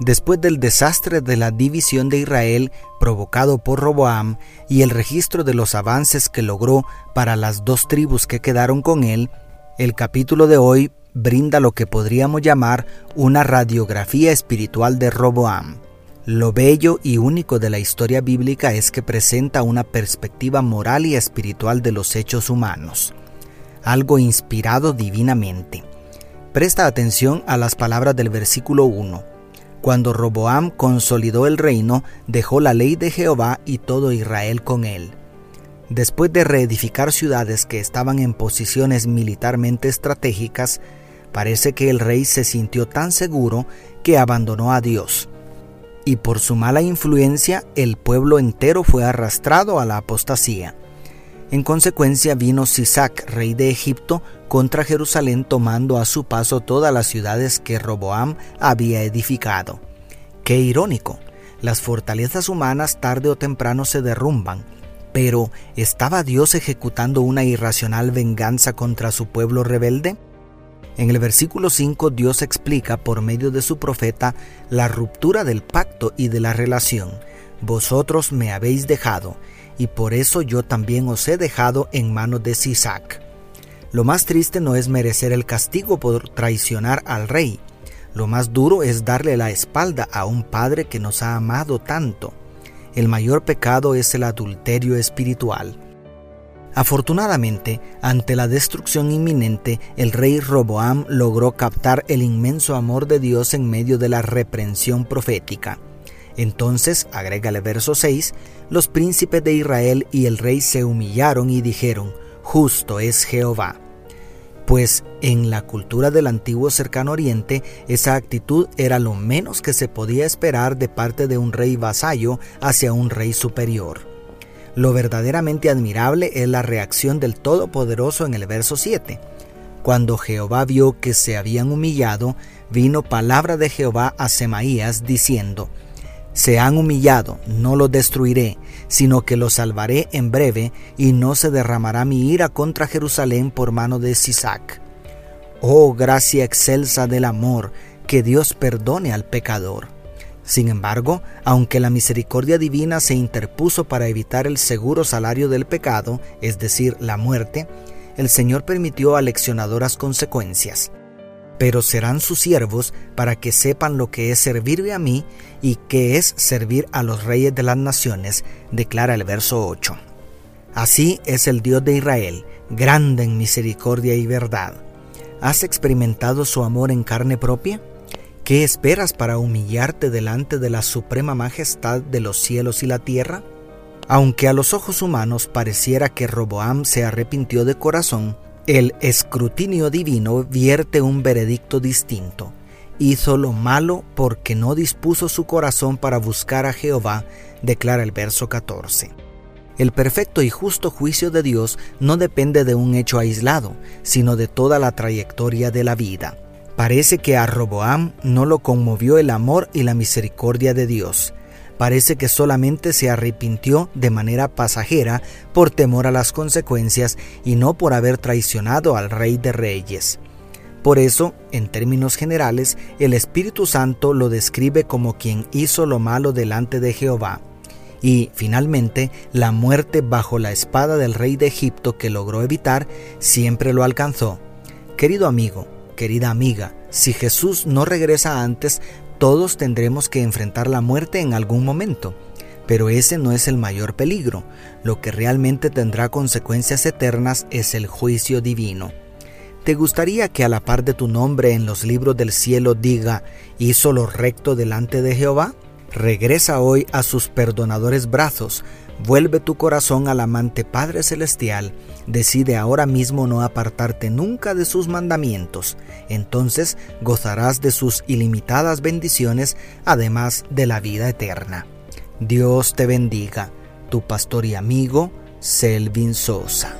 Después del desastre de la división de Israel provocado por Roboam y el registro de los avances que logró para las dos tribus que quedaron con él, el capítulo de hoy brinda lo que podríamos llamar una radiografía espiritual de Roboam. Lo bello y único de la historia bíblica es que presenta una perspectiva moral y espiritual de los hechos humanos, algo inspirado divinamente. Presta atención a las palabras del versículo 1 cuando Roboam consolidó el reino, dejó la ley de Jehová y todo Israel con él. Después de reedificar ciudades que estaban en posiciones militarmente estratégicas, parece que el rey se sintió tan seguro que abandonó a Dios. Y por su mala influencia, el pueblo entero fue arrastrado a la apostasía. En consecuencia vino Sisac, rey de Egipto, contra Jerusalén tomando a su paso todas las ciudades que Roboam había edificado. Qué irónico, las fortalezas humanas tarde o temprano se derrumban, pero ¿estaba Dios ejecutando una irracional venganza contra su pueblo rebelde? En el versículo 5 Dios explica por medio de su profeta la ruptura del pacto y de la relación. Vosotros me habéis dejado, y por eso yo también os he dejado en manos de Sisac. Lo más triste no es merecer el castigo por traicionar al rey. Lo más duro es darle la espalda a un padre que nos ha amado tanto. El mayor pecado es el adulterio espiritual. Afortunadamente, ante la destrucción inminente, el rey Roboam logró captar el inmenso amor de Dios en medio de la reprensión profética. Entonces, agrega el verso 6, los príncipes de Israel y el rey se humillaron y dijeron, justo es Jehová. Pues en la cultura del antiguo cercano oriente, esa actitud era lo menos que se podía esperar de parte de un rey vasallo hacia un rey superior. Lo verdaderamente admirable es la reacción del Todopoderoso en el verso 7. Cuando Jehová vio que se habían humillado, vino palabra de Jehová a Semaías diciendo, se han humillado, no los destruiré, sino que los salvaré en breve, y no se derramará mi ira contra Jerusalén por mano de Sisac. Oh gracia excelsa del amor, que Dios perdone al pecador. Sin embargo, aunque la misericordia divina se interpuso para evitar el seguro salario del pecado, es decir, la muerte, el Señor permitió aleccionadoras consecuencias pero serán sus siervos para que sepan lo que es servirme a mí y que es servir a los reyes de las naciones, declara el verso 8. Así es el Dios de Israel, grande en misericordia y verdad. ¿Has experimentado su amor en carne propia? ¿Qué esperas para humillarte delante de la suprema majestad de los cielos y la tierra? Aunque a los ojos humanos pareciera que Roboam se arrepintió de corazón, el escrutinio divino vierte un veredicto distinto. Hizo lo malo porque no dispuso su corazón para buscar a Jehová, declara el verso 14. El perfecto y justo juicio de Dios no depende de un hecho aislado, sino de toda la trayectoria de la vida. Parece que a Roboam no lo conmovió el amor y la misericordia de Dios parece que solamente se arrepintió de manera pasajera por temor a las consecuencias y no por haber traicionado al Rey de Reyes. Por eso, en términos generales, el Espíritu Santo lo describe como quien hizo lo malo delante de Jehová. Y, finalmente, la muerte bajo la espada del rey de Egipto que logró evitar siempre lo alcanzó. Querido amigo, querida amiga, si Jesús no regresa antes, todos tendremos que enfrentar la muerte en algún momento, pero ese no es el mayor peligro. Lo que realmente tendrá consecuencias eternas es el juicio divino. ¿Te gustaría que a la par de tu nombre en los libros del cielo diga, hizo lo recto delante de Jehová? Regresa hoy a sus perdonadores brazos, vuelve tu corazón al amante Padre Celestial, decide ahora mismo no apartarte nunca de sus mandamientos, entonces gozarás de sus ilimitadas bendiciones, además de la vida eterna. Dios te bendiga, tu pastor y amigo Selvin Sosa.